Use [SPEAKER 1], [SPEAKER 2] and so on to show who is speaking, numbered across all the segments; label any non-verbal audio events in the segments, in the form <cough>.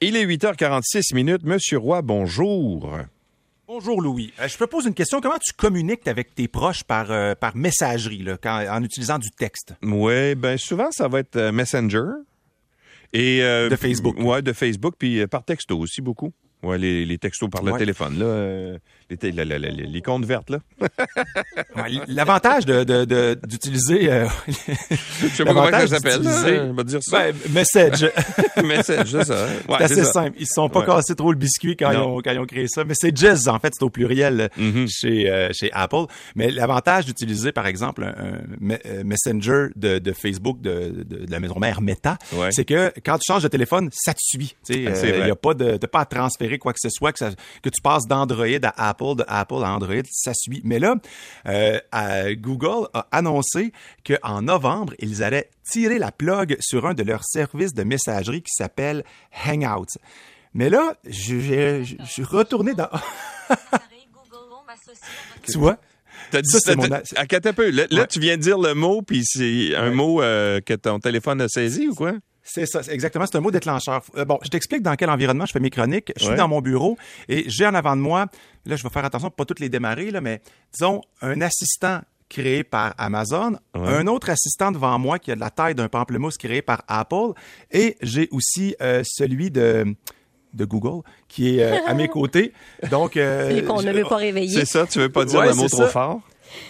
[SPEAKER 1] Il est 8h46 minutes. Monsieur Roy, bonjour.
[SPEAKER 2] Bonjour Louis. Euh, je te pose une question. Comment tu communiques avec tes proches par, euh, par messagerie, là, quand- en utilisant du texte?
[SPEAKER 1] Oui, ben souvent, ça va être euh, Messenger. Et, euh,
[SPEAKER 2] De Facebook.
[SPEAKER 1] Ouais, de Facebook, puis par texto aussi beaucoup. Ouais, les, les textos par le
[SPEAKER 2] Ouais.
[SPEAKER 1] téléphone, là. euh, les, té- la- la- la- les, comptes vertes, là. <laughs>
[SPEAKER 2] Ouais, L'avantage de, de- de- d'utiliser... euh, <laughs>
[SPEAKER 1] Je sais pas comment ça s'appelle, là.
[SPEAKER 2] d'utiliser-
[SPEAKER 1] On va dire ça.
[SPEAKER 2] Ben, message. <laughs>
[SPEAKER 1] Message, c'est ça. Ouais,
[SPEAKER 2] c'est assez
[SPEAKER 1] ça.
[SPEAKER 2] simple. Ils se sont pas cassés trop le biscuit quand ils, ont, quand ils ont créé ça. Mais c'est Jazz, en fait, c'est au pluriel euh,
[SPEAKER 1] Mhm.
[SPEAKER 2] chez, euh, chez Apple. Mais l'avantage d'utiliser, par exemple, un, euh, Messenger de, de Facebook, de, de, de la maison mère Meta, c'est que quand tu changes de téléphone, ça te suit. Tu sais,
[SPEAKER 1] Ah,
[SPEAKER 2] il a pas de, pas à transférer quoi que ce soit, que, ça- que tu passes d'Android à Apple, de Apple à Android, ça suit. Mais là, euh, à- Google a annoncé qu'en novembre, ils allaient tirer la plug sur un de leurs services de messagerie qui s'appelle Hangouts. Mais là, je, suis retourné dans... <laughs> tu vois?
[SPEAKER 1] T'as dit
[SPEAKER 2] Ça, mon
[SPEAKER 1] t'as-
[SPEAKER 2] a-
[SPEAKER 1] à quatre un peu. Là, tu viens de dire le mot, puis c'est un
[SPEAKER 2] Ouais.
[SPEAKER 1] mot euh, que ton téléphone a saisi ou quoi?
[SPEAKER 2] C'est ça, c'est exactement. C'est un mot déclencheur. Euh, bon, je t'explique dans quel environnement je fais mes chroniques. Je suis
[SPEAKER 1] Ouais.
[SPEAKER 2] dans mon bureau et j'ai en avant de moi, là, je vais faire attention pour pas toutes les démarrer, là, mais disons, un assistant créé par Amazon,
[SPEAKER 1] Ouais.
[SPEAKER 2] un autre assistant devant moi qui a de la taille d'un pamplemousse créé par Apple, et j'ai aussi euh, celui de de Google qui est euh, à mes <laughs> côtés. Donc, euh,
[SPEAKER 3] Celui qu'on
[SPEAKER 2] je-
[SPEAKER 3] ne veut pas réveiller.
[SPEAKER 1] C'est ça, tu veux pas dire
[SPEAKER 2] Ouais,
[SPEAKER 1] le mot trop
[SPEAKER 2] ça.
[SPEAKER 1] fort?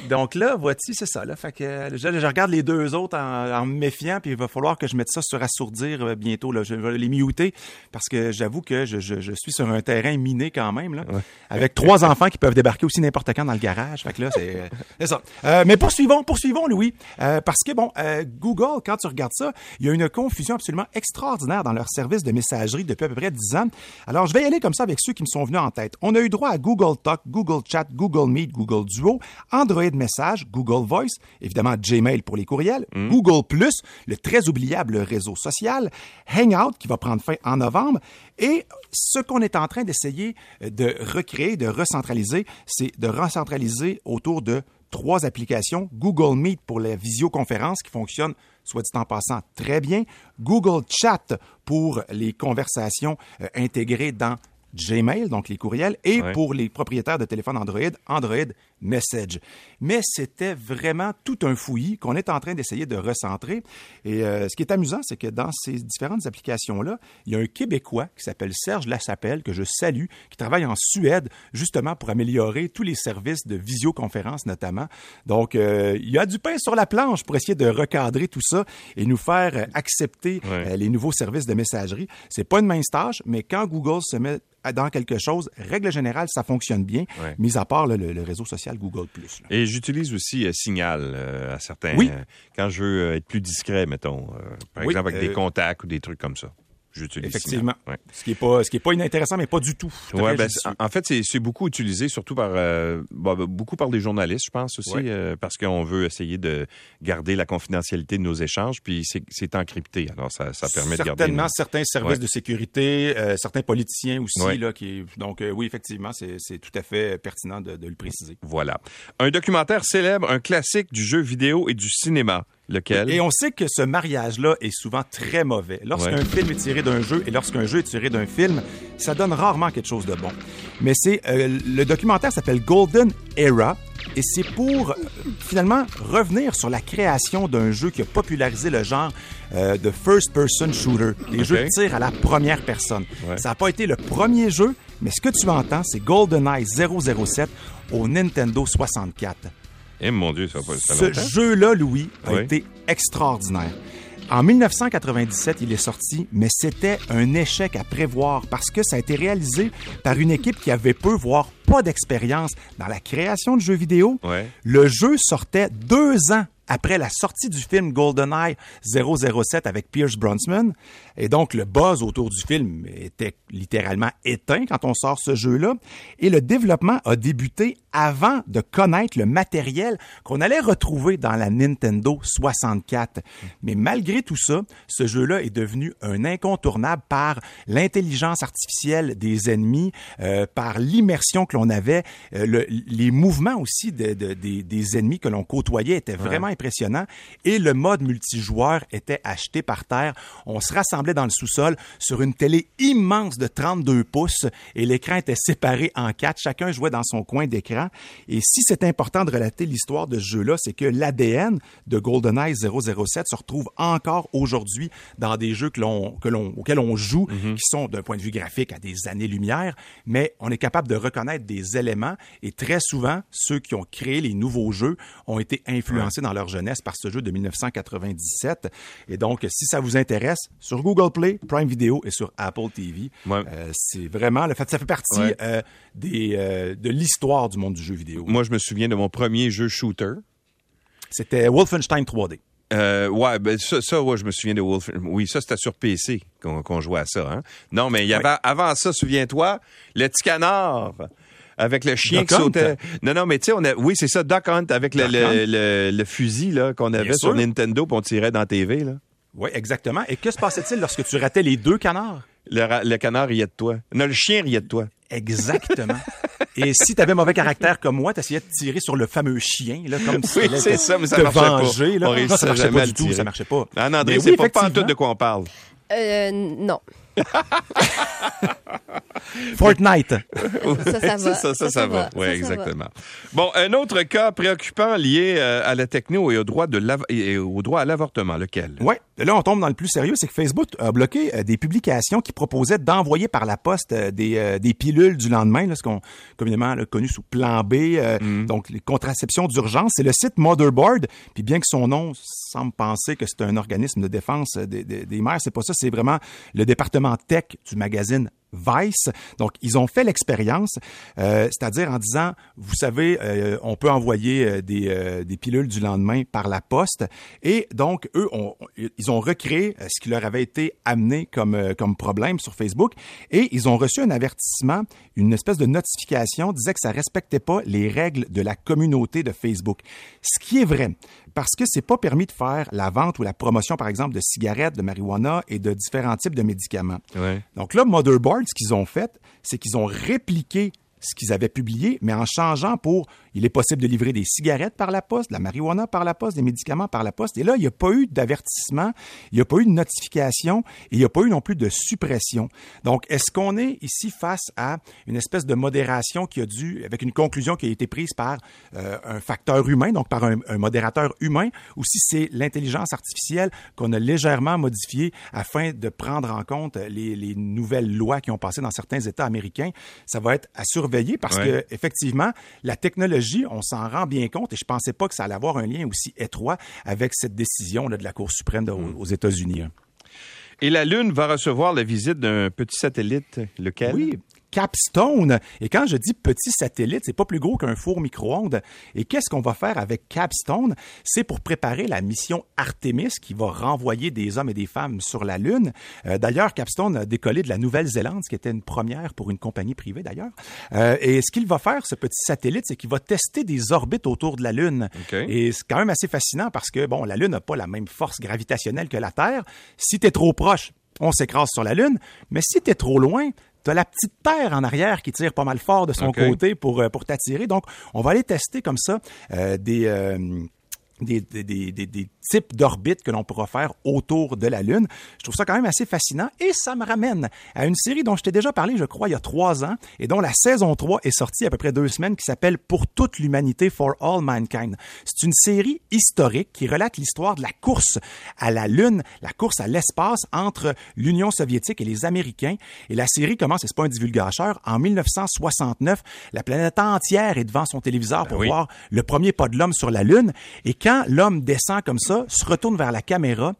[SPEAKER 2] Donc là, voici, c'est ça. Là, fait que je, je regarde les deux autres en, en me méfiant, puis il va falloir que je mette ça sur assourdir euh, bientôt. Là. Je vais les muter parce que j'avoue que je, je, je suis sur un terrain miné quand même, là, avec trois enfants qui peuvent débarquer aussi n'importe quand dans le garage. Fait que là, c'est <laughs> euh, ça. Euh, mais poursuivons, poursuivons, Louis, Euh, parce que bon, euh, Google, quand tu regardes ça, il y a une confusion absolument extraordinaire dans leur service de messagerie depuis à peu près 10 ans. Alors, je vais y aller comme ça avec ceux qui me sont venus en tête. On a eu droit à Google Talk, Google Chat, Google Meet, Google Duo, Android Message, Google Voice, évidemment Gmail pour les courriels, Google Plus, le très oubliable réseau social, Hangout qui va prendre fin en novembre, et ce qu'on est en train d'essayer de recréer, de recentraliser, c'est de recentraliser autour de trois applications. Google Meet pour la visioconférence qui fonctionne, soit dit en passant, très bien. Google Chat pour les conversations euh, intégrées dans Gmail, donc les courriels, et
[SPEAKER 1] Ouais.
[SPEAKER 2] pour les propriétaires de téléphones Android, Android Message. Mais c'était vraiment tout un fouillis qu'on est en train d'essayer de recentrer. Et euh, ce qui est amusant, c'est que dans ces différentes applications-là, il y a un Québécois qui s'appelle Serge Lassapelle, que je salue, qui travaille en Suède justement pour améliorer tous les services de visioconférence notamment. Donc, euh, il y a du pain sur la planche pour essayer de recadrer tout ça et nous faire accepter
[SPEAKER 1] Ouais.
[SPEAKER 2] euh, les nouveaux services de messagerie. C'est pas une mince tâche, mais quand Google se met dans quelque chose, règle générale, ça fonctionne bien,
[SPEAKER 1] Ouais.
[SPEAKER 2] mis à part là, le, le réseau social Google+. là.
[SPEAKER 1] Et j'utilise aussi euh, Signal euh, à certains.
[SPEAKER 2] Oui.
[SPEAKER 1] euh, quand je veux être plus discret, mettons. par
[SPEAKER 2] Oui,
[SPEAKER 1] exemple, avec des contacts ou des trucs comme ça. J'utilise
[SPEAKER 2] Effectivement.
[SPEAKER 1] Ouais.
[SPEAKER 2] Ce qui est pas, ce qui est pas inintéressant, mais pas du tout.
[SPEAKER 1] Ouais, ben, en fait, c'est beaucoup utilisé, surtout par euh, bon, ben, beaucoup par des journalistes, je pense aussi,
[SPEAKER 2] Ouais.
[SPEAKER 1] euh, parce qu'on veut essayer de garder la confidentialité de nos échanges, puis c'est- encrypté. Alors, ça, ça permet de garder.
[SPEAKER 2] Certainement, certains services de sécurité, euh, certains politiciens aussi. Là, qui, donc, oui, effectivement, c'est c'est tout à fait pertinent de, de le préciser.
[SPEAKER 1] Voilà. Un documentaire célèbre, un classique du jeu vidéo et du cinéma. Lequel?
[SPEAKER 2] Et on sait que ce mariage-là est souvent très mauvais. Lorsqu'un
[SPEAKER 1] Ouais.
[SPEAKER 2] film est tiré d'un jeu et lorsqu'un jeu est tiré d'un film, ça donne rarement quelque chose de bon. Mais c'est euh, le documentaire s'appelle Golden Era et c'est pour euh, finalement revenir sur la création d'un jeu qui a popularisé le genre euh, de first-person shooter, les jeux de tir à la première personne.
[SPEAKER 1] Ouais.
[SPEAKER 2] Ça n'a pas été le premier jeu, mais ce que tu entends, c'est GoldenEye 007 au Nintendo 64.
[SPEAKER 1] Eh mon Dieu, ça va pas
[SPEAKER 2] Ce jeu-là, Louis, a
[SPEAKER 1] Oui.
[SPEAKER 2] été extraordinaire. En 1997, il est sorti, mais c'était un échec à prévoir parce que ça a été réalisé par une équipe qui avait peu, voire pas d'expérience dans la création de jeux vidéo.
[SPEAKER 1] Ouais.
[SPEAKER 2] Le jeu sortait deux ans après la sortie du film GoldenEye 007 avec Pierce Brosnan. Et donc, le buzz autour du film était littéralement éteint quand on sort ce jeu-là. Et le développement a débuté avant de connaître le matériel qu'on allait retrouver dans la Nintendo 64. Mais malgré tout ça, ce jeu-là est devenu un incontournable par l'intelligence artificielle des ennemis, euh, par l'immersion que l'on avait, euh, le, les mouvements aussi de, de, des, des, ennemis que l'on côtoyait étaient vraiment impressionnants et le mode multijoueur était acheté par terre. On se rassemblait dans le sous-sol sur une télé immense de 32 pouces et l'écran était séparé en quatre. Chacun jouait dans son coin d'écran. Et si c'est important de relater l'histoire de ce jeu-là, c'est que l'ADN de GoldenEye 007 se retrouve encore aujourd'hui dans des jeux que l'on, que l'on, auxquels on joue,
[SPEAKER 1] Mhm.
[SPEAKER 2] qui sont d'un point de vue graphique à des années-lumière, mais on est capable de reconnaître des éléments et très souvent, ceux qui ont créé les nouveaux jeux ont été influencés dans leur jeunesse par ce jeu de 1997. Et donc, si ça vous intéresse, sur Google Play, Prime Video et sur Apple TV,
[SPEAKER 1] Ouais.
[SPEAKER 2] euh, c'est vraiment, le fait, ça fait partie
[SPEAKER 1] Ouais.
[SPEAKER 2] euh, des, euh, de l'histoire du monde du jeu vidéo.
[SPEAKER 1] Moi, je me souviens de mon premier jeu shooter.
[SPEAKER 2] C'était Wolfenstein 3D.
[SPEAKER 1] Euh, ouais, ben ça, ça, ouais, je me souviens de Wolf. Oui, ça, c'était sur PC qu'on jouait à ça. Hein? Non, mais il y avait avant ça, souviens-toi, le petit canard avec le chien
[SPEAKER 2] Duck
[SPEAKER 1] qui
[SPEAKER 2] Hunt?
[SPEAKER 1] sautait. Non, non, mais tu sais, on a, oui, c'est ça, Duck Hunt avec le,
[SPEAKER 2] Duck
[SPEAKER 1] le,
[SPEAKER 2] Hunt.
[SPEAKER 1] le- le fusil là qu'on avait
[SPEAKER 2] Bien
[SPEAKER 1] sur
[SPEAKER 2] sûr.
[SPEAKER 1] Nintendo, puis on tirait dans la TV là.
[SPEAKER 2] Oui, exactement. Et que se passait-il lorsque tu ratais les deux canards?
[SPEAKER 1] Le, le canard riait de toi. Non, le chien riait de toi.
[SPEAKER 2] Exactement. Et si tu avais mauvais caractère comme moi, tu essayais de tirer sur le fameux chien, là, comme si
[SPEAKER 1] Oui, c'est
[SPEAKER 2] te-
[SPEAKER 1] ça, mais ça
[SPEAKER 2] te
[SPEAKER 1] marchait pas.
[SPEAKER 2] venger. Là.
[SPEAKER 1] On
[SPEAKER 2] Non, ça marchait pas du tout, ça marchait pas.
[SPEAKER 1] Ah non, André,
[SPEAKER 2] Mais
[SPEAKER 1] c'est
[SPEAKER 2] oui,
[SPEAKER 1] pas, pas en tout de quoi on parle.
[SPEAKER 3] Euh, non. <laughs>
[SPEAKER 2] Fortnite.
[SPEAKER 3] Ça, ça va.
[SPEAKER 1] ça, ça, ça va. Oui, exactement. Bon, un autre cas préoccupant lié euh, à la techno et au droit, de l'av- et au droit à l'avortement. Lequel?
[SPEAKER 2] Ouais, là on tombe dans le plus sérieux, c'est que Facebook a bloqué euh, des publications qui proposaient d'envoyer par la poste euh, des, euh, des pilules du lendemain, là, ce qu'on communément là, connu sous plan B, euh, donc les contraceptions d'urgence. C'est le site Motherboard, puis bien que son nom semble penser que c'est un organisme de défense des, des, des mères, c'est pas ça, c'est vraiment le département tech du magazine Vice. Donc, ils ont fait l'expérience, euh, c'est-à-dire en disant, vous savez, euh, on peut envoyer euh, des, des pilules du lendemain par la poste. Et donc, eux, ils ont recréé ce qui leur avait été amené comme, comme problème sur Facebook. Et ils ont reçu un avertissement, une espèce de notification disait que ça respectait pas les règles de la communauté de Facebook. Ce qui est vrai, parce que c'est pas permis de faire la vente ou la promotion, par exemple, de cigarettes, de marijuana et de différents types de médicaments.
[SPEAKER 1] Ouais.
[SPEAKER 2] Donc là, Motherboard, ce qu'ils ont fait, c'est qu'ils ont répliqué ce qu'ils avaient publié, mais en changeant pour il est possible de livrer des cigarettes par la poste, de la marijuana par la poste, des médicaments par la poste. Et là, il n'y a pas eu d'avertissement, il n'y a pas eu de notification et il n'y a pas eu non plus de suppression. Donc, est-ce qu'on est ici face à une espèce de modération qui a dû, avec une conclusion qui a été prise par euh, un facteur humain, donc par un, un modérateur humain, ou si c'est l'intelligence artificielle qu'on a légèrement modifiée afin de prendre en compte les, les nouvelles lois qui ont passé dans certains États américains, ça va être à surveiller parce
[SPEAKER 1] Ouais.
[SPEAKER 2] que effectivement, la technologie, on s'en rend bien compte et je pensais pas que ça allait avoir un lien aussi étroit avec cette décision là, de la Cour suprême de- aux, aux États-Unis. hein.
[SPEAKER 1] Et la Lune va recevoir la visite d'un petit satellite. Lequel?
[SPEAKER 2] Oui, Capstone. Et quand je dis petit satellite, c'est pas plus gros qu'un four micro-ondes. Et qu'est-ce qu'on va faire avec Capstone? C'est pour préparer la mission Artemis qui va renvoyer des hommes et des femmes sur la Lune. Euh, d'ailleurs, Capstone a décollé de la Nouvelle-Zélande, ce qui était une première pour une compagnie privée d'ailleurs. Euh, et ce qu'il va faire, ce petit satellite, c'est qu'il va tester des orbites autour de la Lune. Et c'est quand même assez fascinant parce que, bon, la Lune n'a pas la même force gravitationnelle que la Terre. Si tu es trop proche, on s'écrase sur la Lune. Mais si tu es trop loin, tu as la petite Terre en arrière qui tire pas mal fort de son côté pour, euh, pour t'attirer. Donc, on va aller tester comme ça euh, des... euh, des, des, des, des- des types d'orbites que l'on pourra faire autour de la Lune. Je trouve ça quand même assez fascinant et ça me ramène à une série dont je t'ai déjà parlé, je crois, il y a trois ans et dont la saison 3 est sortie à peu près deux semaines qui s'appelle Pour toute l'humanité, For All Mankind. C'est une série historique qui relate l'histoire de la course à la Lune, la course à l'espace entre l'Union soviétique et les Américains. Et la série commence, et c'est pas un divulgateur, en 1969, la planète entière est devant son téléviseur pour
[SPEAKER 1] oui.
[SPEAKER 2] voir le premier pas de l'homme sur la Lune. Et quand l'homme descend comme ça, se retourne vers la caméra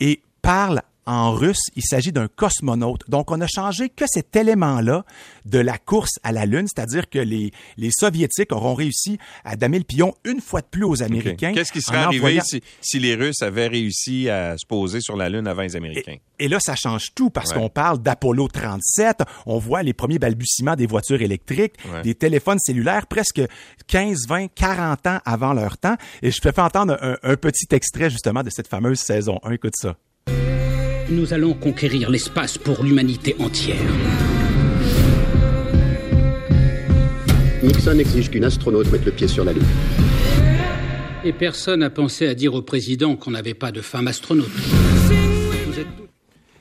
[SPEAKER 2] et parle en russe, il s'agit d'un cosmonaute. Donc, on a changé que cet élément-là de la course à la Lune, c'est-à-dire que les, les Soviétiques auront réussi à damer le pion une fois de plus aux Américains.
[SPEAKER 1] Qu'est-ce qui serait arrivé
[SPEAKER 2] envoyant-
[SPEAKER 1] si, si les Russes avaient réussi à se poser sur la Lune avant les Américains?
[SPEAKER 2] Et là, ça change tout parce
[SPEAKER 1] Ouais.
[SPEAKER 2] qu'on parle d'Apollo 37, on voit les premiers balbutiements des voitures électriques,
[SPEAKER 1] Ouais.
[SPEAKER 2] des téléphones cellulaires presque 15, 20, 40 ans avant leur temps. Et je te fais entendre un, un petit extrait justement de cette fameuse saison 1. Écoute ça.
[SPEAKER 4] Nous allons conquérir l'espace pour l'humanité entière.
[SPEAKER 5] Nixon exige qu'une astronaute mette le pied sur la Lune.
[SPEAKER 4] Et personne n'a pensé à dire au président qu'on n'avait pas de femme astronaute.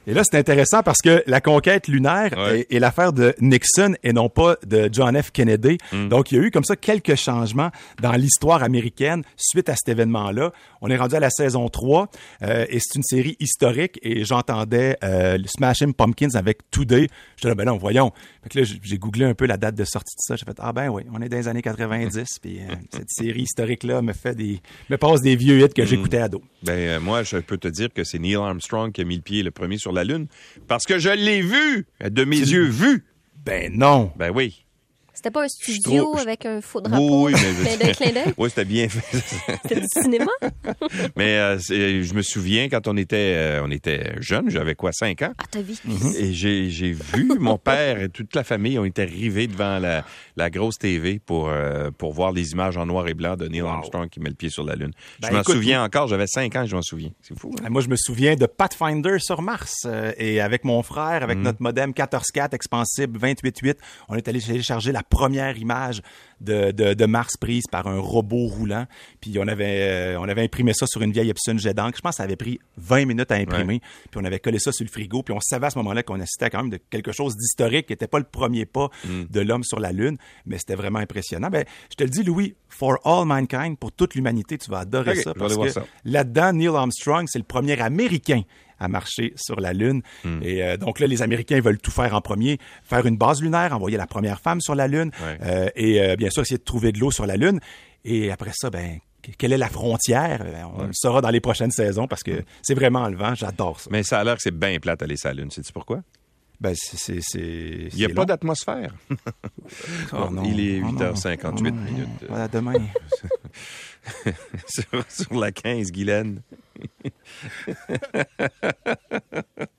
[SPEAKER 2] Et là, c'est intéressant parce que la conquête lunaire
[SPEAKER 1] Ouais.
[SPEAKER 2] est, est l'affaire de Nixon et non pas de John F. Kennedy.
[SPEAKER 1] Mm.
[SPEAKER 2] Donc, il y a eu comme ça quelques changements dans l'histoire américaine suite à cet événement-là. On est rendu à la saison 3 euh, et c'est une série historique et j'entendais euh, Smashing Pumpkins avec Today. J'étais là, ben non, voyons. Fait que là, j'ai- googlé un peu la date de sortie de ça. J'ai fait, ah ben oui, on est dans les années 90 <laughs> puis euh, cette série historique-là me fait des, me passe des vieux hits
[SPEAKER 1] Mm.
[SPEAKER 2] que j'écoutais ado.
[SPEAKER 1] Ben, euh, moi, je peux te dire que c'est Neil Armstrong qui a mis le pied le premier sur la Lune parce que je l'ai vu, de mes yeux vu.
[SPEAKER 2] Ben non.
[SPEAKER 1] Ben oui.
[SPEAKER 3] C'était pas un studio
[SPEAKER 1] trouve-
[SPEAKER 3] avec un faux drapeau.
[SPEAKER 1] Oui, mais-
[SPEAKER 3] Clin d'œil, clin d'œil.
[SPEAKER 1] Oui, c'était bien fait. <laughs>
[SPEAKER 3] C'était du cinéma? <laughs>
[SPEAKER 1] Mais euh, je me souviens quand on était, euh, on était jeunes, j'avais quoi, 5 ans?
[SPEAKER 3] Ah, t'as vu?
[SPEAKER 1] Et j'ai j'ai vu mon père et toute la famille ont été rivés devant la, la grosse TV pour, euh, pour voir les images en noir et blanc de Neil Armstrong qui met le pied sur la Lune.
[SPEAKER 2] Ben,
[SPEAKER 1] je m'en
[SPEAKER 2] écoute,
[SPEAKER 1] souviens encore, j'avais 5 ans, je m'en souviens. C'est fou. hein?
[SPEAKER 2] Moi, je me souviens de Pathfinder sur Mars. euh, et avec mon frère, avec notre modem 14.4 expansible 28.8, on est allé télécharger la première image de, de, de Mars prise par un robot roulant. Puis on avait, euh, on avait imprimé ça sur une vieille Epson jet d'encre. Je pense que ça avait pris 20 minutes à imprimer. Puis on avait collé ça sur le frigo. Puis on savait à ce moment-là qu'on assistait quand même de quelque chose d'historique qui n'était pas le premier pas de l'homme sur la Lune. Mais c'était vraiment impressionnant. Ben, je te le dis, Louis, For All Mankind, pour toute l'humanité, tu vas adorer ça. Parce que
[SPEAKER 1] ça.
[SPEAKER 2] Là-dedans, Neil Armstrong, c'est le premier Américain à marcher sur la Lune.
[SPEAKER 1] Hmm.
[SPEAKER 2] Et euh, donc là, les Américains veulent tout faire en premier, faire une base lunaire, envoyer la première femme sur la Lune,
[SPEAKER 1] Ouais.
[SPEAKER 2] euh, et euh, bien sûr essayer de trouver de l'eau sur la Lune. Et après ça, ben que- quelle est la frontière? On le saura dans les prochaines saisons parce que c'est vraiment enlevant. J'adore ça.
[SPEAKER 1] Mais ça a l'air que c'est bien plate aller sur la Lune. Sais-tu pourquoi?
[SPEAKER 2] Ben c'est.
[SPEAKER 1] Il n'y a pas d'atmosphère. <laughs>
[SPEAKER 2] Oh non,
[SPEAKER 1] Il est
[SPEAKER 2] oh non,
[SPEAKER 1] 8h58
[SPEAKER 2] oh
[SPEAKER 1] minutes.
[SPEAKER 2] Voilà, demain. <laughs>
[SPEAKER 1] sur, sur la 15, Guylaine. <laughs>